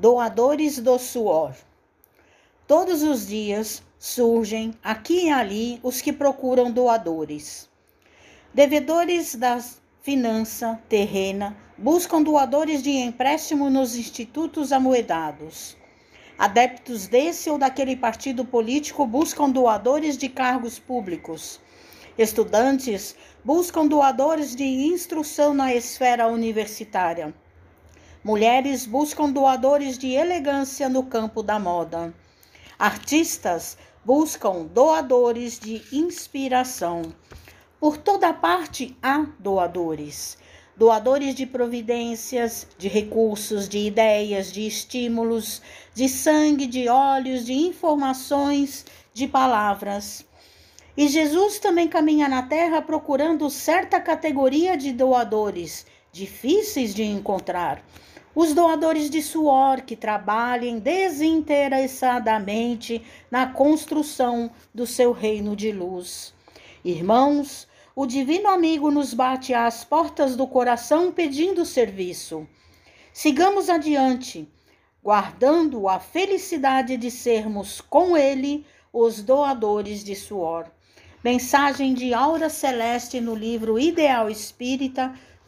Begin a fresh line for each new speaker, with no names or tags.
doadores do suor. Todos os dias surgem aqui e ali os que procuram doadores. Devedores da finança terrena buscam doadores de empréstimo nos institutos amoedados. Adeptos desse ou daquele partido político buscam doadores de cargos públicos. Estudantes buscam doadores de instrução na esfera universitária. Mulheres buscam doadores de elegância no campo da moda. Artistas buscam doadores de inspiração. Por toda parte há doadores. Doadores de providências, de recursos, de ideias, de estímulos, de sangue, de olhos, de informações, de palavras. E Jesus também caminha na terra procurando certa categoria de doadores, difíceis de encontrar. Os doadores de suor que trabalhem desinteressadamente na construção do seu reino de luz. Irmãos, o divino amigo nos bate às portas do coração pedindo serviço. Sigamos adiante, guardando a felicidade de sermos com ele os doadores de suor. Mensagem de Aura Celeste no livro Ideal Espírita,